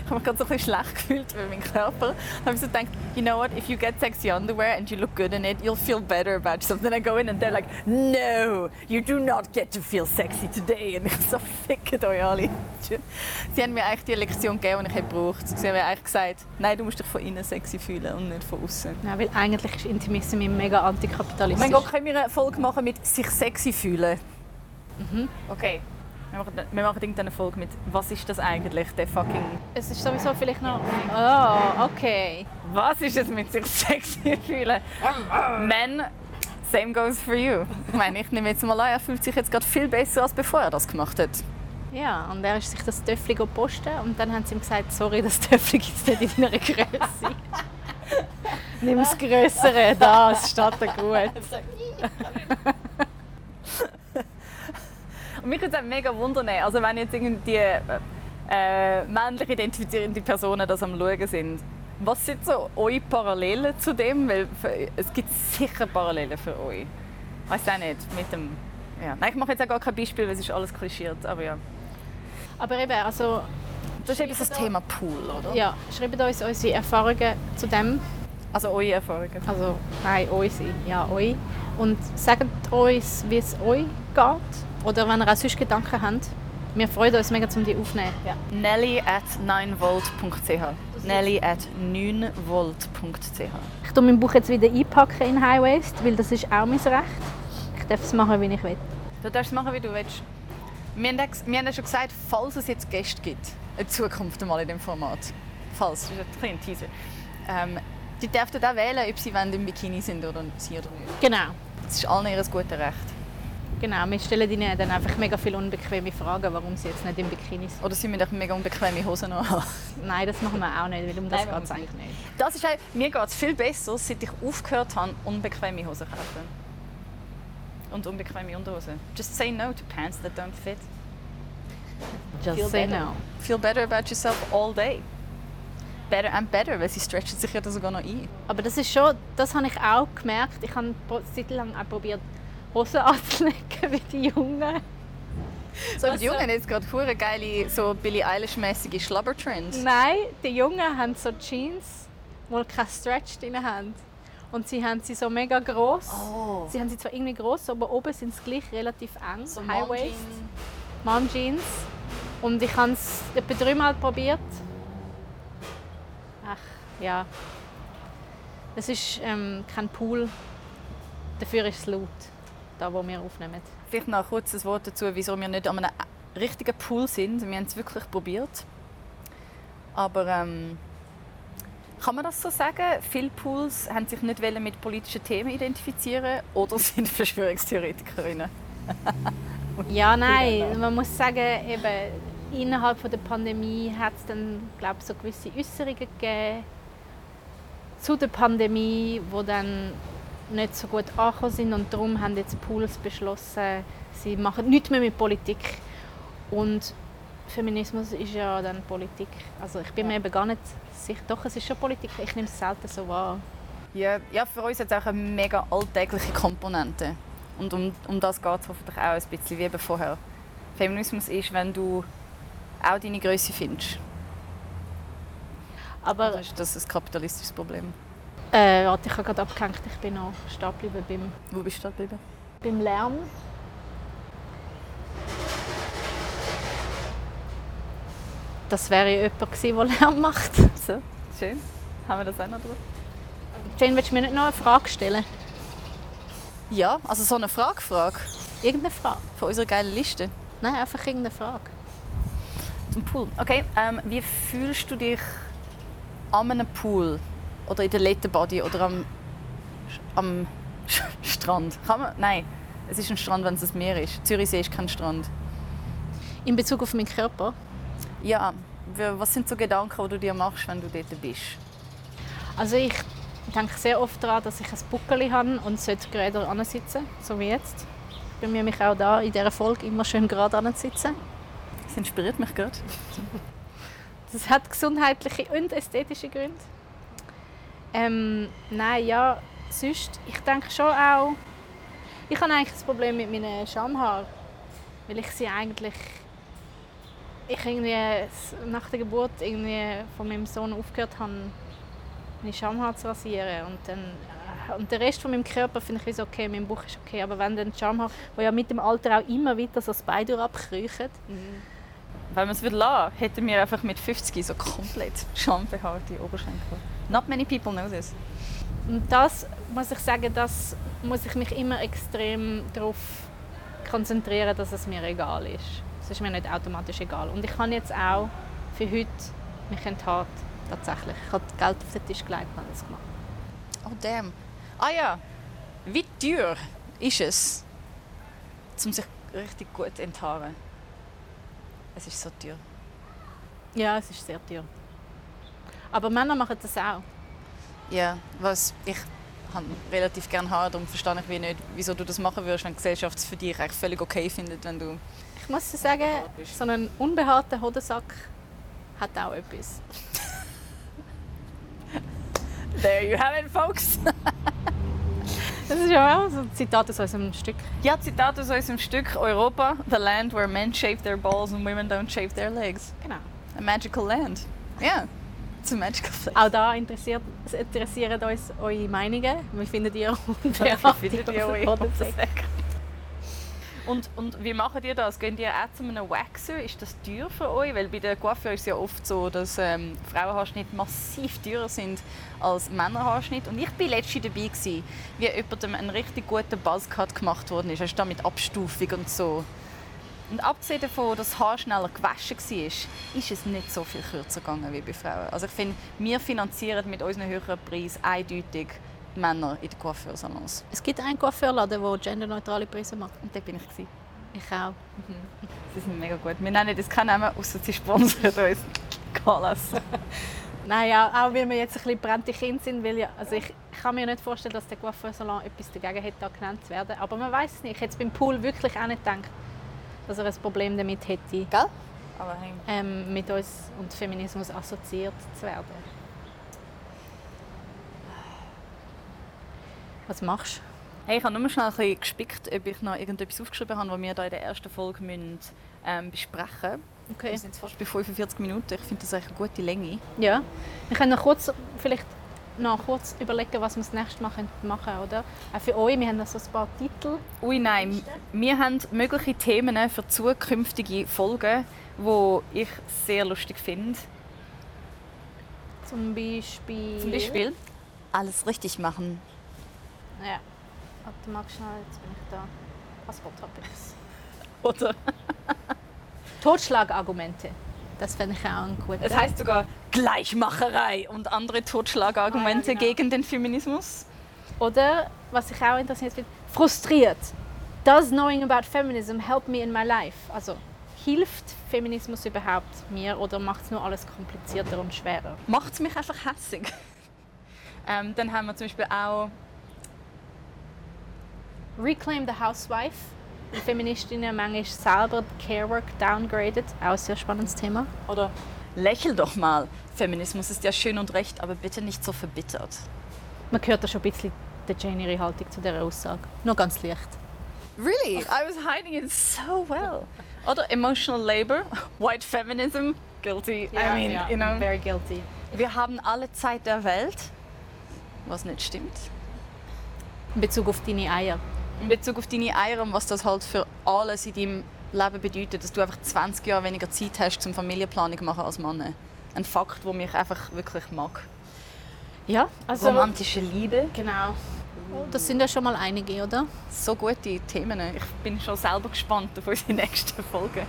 A: ich habe mich gerade so ein bisschen schlecht gefühlt über meinen Körper. Ich habe so gedacht, you know what, if you get sexy underwear and you look good in it, you'll feel better about yourself. Then I go in and they're like, no, you do not get to feel sexy today. Und ich so, fickt euch alle. Sie haben mir eigentlich die Lektion gegeben, die ich gebraucht habe. Sie haben mir eigentlich gesagt, nein, du musst dich von innen sexy fühlen und nicht von außen.
B: Ja, weil eigentlich ist Intimissimi mega antikapitalistisch.
A: Mein Gott, können wir eine Folge machen mit sich sexy fühlen? Okay. Wir machen, wir machen irgendeine Folge mit «Was ist das eigentlich, der fucking...»
B: Es ist sowieso vielleicht noch... Oh, okay.
A: Was ist es mit sich sexy fühlen? Men, same goes for you. Ich meine, ich nehme jetzt mal an, er fühlt sich jetzt gerade viel besser, als bevor er das gemacht hat.
B: Ja, und er ist sich das Töffel posten und dann haben sie ihm gesagt, sorry, das Töffel gibt es nicht in deiner Größe. Nimm das Größere, das steht dir gut.
A: Und mich würde es mega wundern, also wenn jetzt irgendwie äh, männlich identifizierende Personen das am Schauen sind, was sind so eure Parallelen zu dem? Weil es gibt sicher Parallelen für euch. Ich weiß auch nicht, mit dem... Ja. Nein, ich mache jetzt auch gar kein Beispiel, weil es ist alles klischiert, aber ja.
B: Aber eben, also,
A: Das ist eben das Thema Pool, oder?
B: ja, schreibt uns unsere Erfahrungen zu dem.
A: Also eure Erfahrungen.
B: Also, nein, unsere, ja, euch. Und sagt uns, wie es euch geht. Oder wenn ihr auch sonst Gedanken habt. Wir freuen uns mega, um die aufzunehmen. Ja.
A: Nelly at 9volt.ch Nelly at 9volt.ch
B: Ich tue mein Buch jetzt wieder einpacken in High Waist, weil das ist auch mein Recht. Ich darf es machen, wie ich will.
A: Du darfst es machen, wie du willst. Wir haben, ja schon gesagt, falls es jetzt Gäste gibt, in Zukunft einmal in dem Format, falls, das ist ein kleiner Teaser, ähm, die dürfen auch wählen, ob sie im Bikini sind oder sie oder nicht.
B: Genau.
A: Das ist allen ihr gutes Recht.
B: Genau, wir stellen ihnen dann einfach mega viele unbequeme Fragen, warum sie jetzt nicht im Bikini sind.
A: Oder sie müssen auch mega unbequeme Hosen haben.
B: Nein, das machen wir auch nicht, weil um das geht es eigentlich nicht.
A: Das ist mir geht es viel besser, seit ich aufgehört habe, unbequeme Hosen zu kaufen. Und unbequeme Unterhosen. Just say no to pants that don't fit.
B: Just
A: Feel
B: say
A: better.
B: no.
A: Feel better about yourself all day. Better and better, weil sie stretchen sich ja sogar noch ein.
B: Aber das ist schon, das habe ich auch gemerkt. Ich habe pro- seit lang auch probiert, Hosen anzulegen wie die Jungen.
A: So, die Jungen haben jetzt gerade hure geile, so Billie Eilish-mäßige Schlubber-Trends.
B: Nein, die Jungen haben so Jeans, die kein Stretch drin haben. Und sie haben sie so mega groß.
A: Oh.
B: Sie haben sie zwar irgendwie groß, aber oben sind sie gleich relativ eng.
A: So
B: High Waist. Mom Jeans. Und ich habe es etwa dreimal probiert. Ach, ja. Es ist ähm, kein Pool. Dafür ist es laut, da wo wir aufnehmen.
A: Vielleicht noch ein kurzes Wort dazu, wieso wir nicht an einem richtigen Pool sind. Wir haben es wirklich probiert. Aber ähm, kann man das so sagen? Viele Pools haben sich nicht mit politischen Themen identifizieren oder sind Verschwörungstheoretikerinnen.
B: Ja, nein, man muss sagen, eben, innerhalb von der Pandemie hat es dann, glaube ich, so gewisse Äußerungen gegeben zu der Pandemie, wo dann nicht so gut angekommen sind und darum haben jetzt Pools beschlossen, sie machen nichts mehr mit Politik und Feminismus ist ja dann Politik. Also ich bin mir eben gar nicht sicher, doch, es ist schon Politik, ich nehme es selten so wahr.
A: Ja, ja, für uns hat es auch eine mega alltägliche Komponente. Und um, um das geht es hoffentlich auch ein bisschen wie eben vorher. Feminismus ist, wenn du auch deine Größe findest.
B: Aber
A: Das ist das ist ein kapitalistisches Problem.
B: Äh, warte, ich habe gerade abgehängt, ich bin noch stehen geblieben beim,
A: Wo bist du da geblieben?
B: beim Lärm. Das wäre jemand gewesen, der Lärm macht.
A: So, schön. Haben wir das auch noch drauf?
B: Jane, willst du mir nicht noch eine Frage stellen?
A: Ja, also so eine Frage-Frage
B: Irgendeine Frage?
A: von unserer geilen Liste
B: Nein, einfach irgendeine Frage.
A: zum Pool. Okay, ähm, wie fühlst du dich an einem Pool oder in der Lettenbody oder am, am Strand? Kann man? Nein, es ist ein Strand, wenn es ein Meer ist. Zürichsee ist kein Strand.
B: In Bezug auf meinen Körper?
A: Ja, was sind so Gedanken, die du dir machst, wenn du dort bist?
B: Also ich denke sehr oft daran, dass ich ein Buckel habe und sollte gerade ansitzen, so wie jetzt. Ich bemühe mich auch da in dieser Folge immer schön gerade anzusitzen.
A: Das inspiriert mich gerade.
B: Das hat gesundheitliche und ästhetische Gründe. Ähm, nein, ja, sonst, ich denke schon auch, ich habe eigentlich das Problem mit meinen Schamhaaren, weil ich sie eigentlich, ich irgendwie nach der Geburt irgendwie von meinem Sohn aufgehört habe, meine Schamhaare zu rasieren und dann äh, und der Rest von meinem Körper finde ich ist okay, mein Bauch ist okay, aber wenn dann die Schamhaare, die ja mit dem Alter auch immer wieder so das Bein durchabkriechen,
A: Wenn wir es würden lassen, hätten wir einfach mit 50 so komplett schambehaarte Oberschenkel. Not many people know this.
B: Und das muss ich sagen, das muss ich mich immer extrem darauf konzentrieren, dass es mir egal ist. Es ist mir nicht automatisch egal. Und ich habe jetzt auch für heute mich enthaart. Tatsächlich. Ich habe Geld auf den Tisch gelegt und das gemacht.
A: Oh damn. Ah ja, wie teuer ist es, um sich richtig gut zu enthaaren? Es ist so teuer.
B: Ja, es ist sehr teuer. Aber Männer machen das auch.
A: Ja, was ich habe relativ gerne Haare, darum verstehe ich wie nicht, wieso du das machen würdest, wenn die Gesellschaft es für dich eigentlich völlig okay findet, wenn du...
B: Ich muss sagen, so ein unbehaarter Hodensack hat auch etwas.
A: There you have it, folks!
B: Das ist ja auch so ein Zitat aus unserem Stück.
A: Ja, Zitat aus unserem Stück Europa, the land where men shave their balls and women don't shave their legs.
B: Genau.
A: A magical land. Ja, it's a magical place.
B: Auch da interessiert, es interessieren uns eure Meinungen. Wir finden ihr
A: Wie findet ihr?
B: Hodensäcke?
A: Und, und wie macht ihr das? Geht ihr auch zu einem Waxer? Ist das teuer für euch? Weil bei der Coiffeur ist es ja oft so, dass ähm, Frauenhaarschnitte massiv teurer sind als Männerhaarschnitte. Und ich war letztens dabei, gewesen, wie jemandem ein richtig guter Buzzcut gemacht worden ist. Weißt du, mit Abstufung und so. Und abgesehen davon, dass das Haar schneller gewaschen war, ist es nicht so viel kürzer gegangen wie bei Frauen. Also ich finde, wir finanzieren mit unseren höheren Preisen eindeutig Männer in den Coiffeursalons.
B: Es gibt einen Coiffeurladen, der genderneutrale Preise macht.
A: Und da bin ich. Gewesen.
B: Ich auch.
A: Sie sind mega gut. Wir nennen das keinen Namen, außer sie sponsern uns. Galas.
B: Nein, ja, auch weil wir jetzt ein bisschen brennte Kinder sind. Weil ja, also ich, ich kann mir nicht vorstellen, dass der Coiffeursalon etwas dagegen hätte, da genannt zu werden. Aber man weiß es nicht. Ich hätte beim Pool wirklich auch nicht gedacht, dass er ein Problem damit hätte,
A: Gell? Aber
B: ähm, mit uns und Feminismus assoziiert zu werden. Was machst du?
A: hey, ich habe nur schnell ein bisschen gespickt, ob ich noch irgendetwas aufgeschrieben habe, was wir da in der ersten Folge müssen, ähm, besprechen müssen.
B: Okay.
A: Wir sind jetzt fast bei 45 Minuten. Ich finde das eigentlich eine gute Länge.
B: Ja. Wir können noch kurz vielleicht noch kurz überlegen, was wir das nächste Mal machen können, oder? Auch für euch, wir haben noch so ein paar Titel.
A: Ui nein, wir haben mögliche Themen für zukünftige Folgen, die ich sehr lustig finde.
B: Zum Beispiel...
A: Zum Beispiel alles richtig machen.
B: Ja. Warte mal schnell, jetzt bin ich da. Passport-Topics.
A: Oder?
B: Totschlagargumente. Das fände ich auch ein guter.
A: Es heißt sogar Gleichmacherei und andere Totschlagargumente
B: Ah, ja, genau.
A: gegen den Feminismus.
B: Oder, was ich auch interessant finde, frustriert. Does knowing about feminism help me in my life? Also, hilft Feminismus überhaupt mir oder macht es nur alles komplizierter und schwerer?
A: Macht es mich einfach hässig. ähm, dann haben wir zum Beispiel auch
B: Reclaim the Housewife. Wie Feministinnen manchmal selber Carework downgradet. Auch ein sehr spannendes Thema.
A: Oder lächel doch mal. Feminismus ist ja schön und recht, aber bitte nicht so verbittert.
B: Man hört da schon ein bisschen der Jane ihre Haltung zu dieser Aussage. Nur ganz leicht.
A: Really? I was hiding it so well. Oder emotional labor, white feminism, guilty. I mean, you know,
B: very guilty.
A: wir haben alle Zeit der Welt, was nicht stimmt.
B: In Bezug auf deine Eier.
A: In Bezug auf deine Eier und was das halt für alles in deinem Leben bedeutet, dass du einfach 20 Jahre weniger Zeit hast zum Familienplanung machen als Mann. Ein Fakt, der mich einfach wirklich mag.
B: Ja, also...
A: Romantische Liebe.
B: Genau. Das sind ja schon mal einige, oder?
A: So gute Themen. Ich bin schon selber gespannt auf unsere nächsten Folgen.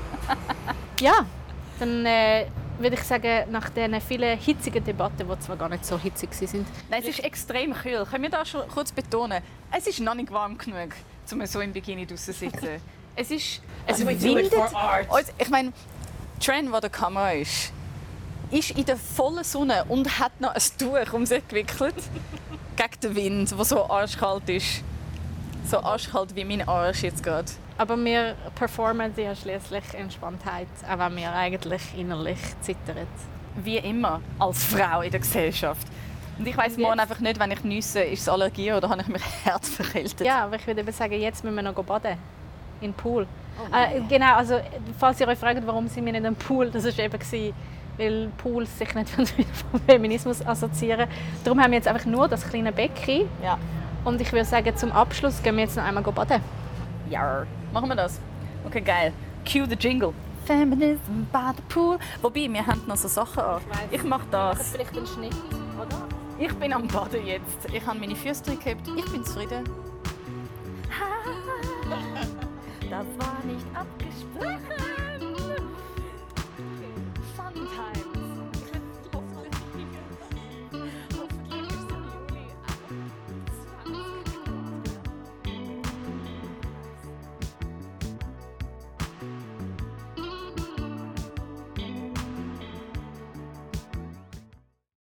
B: Ja, dann äh, würde ich sagen, nach diesen vielen hitzigen Debatten, die zwar gar nicht so hitzig sind,
A: Nein, es ist extrem kühl. Können wir das schon kurz betonen? Es ist noch nicht warm genug, um so im Bikini draußen zu sitzen. Es ist... Es windet. Also, ich meine, Trent, der der Kamera ist, ist in der vollen Sonne und hat noch ein Tuch um sich gewickelt. gegen den Wind, der so arschkalt ist. So arschkalt wie mein Arsch jetzt gerade.
B: Aber wir performen ja schließlich Entspanntheit, auch wenn wir eigentlich innerlich zittern.
A: Wie immer, als Frau in der Gesellschaft. Und ich weiss
B: Und
A: morgen einfach nicht, wenn ich niesse, ist es Allergie oder habe ich mich herzverkältet.
B: Ja, aber ich würde eben sagen, jetzt müssen wir noch baden. In den Pool. äh, genau, also falls ihr euch fragt, warum sind wir nicht im Pool, das war eben, gewesen, weil Pools sich nicht mit Feminismus assoziieren. Darum haben wir jetzt einfach nur das kleine Becken.
A: Ja.
B: Und ich würde sagen, zum Abschluss gehen wir jetzt noch einmal baden.
A: Ja. Machen wir das? Okay, geil. Cue the jingle. Feminism by the pool. Wobei, wir haben noch so Sachen an. Ich mache das.
B: Vielleicht ein Schnitt, oder?
A: Ich bin am Baden jetzt. Ich habe meine Füße gehabt. Ich bin zufrieden. Das war nicht abgesprochen.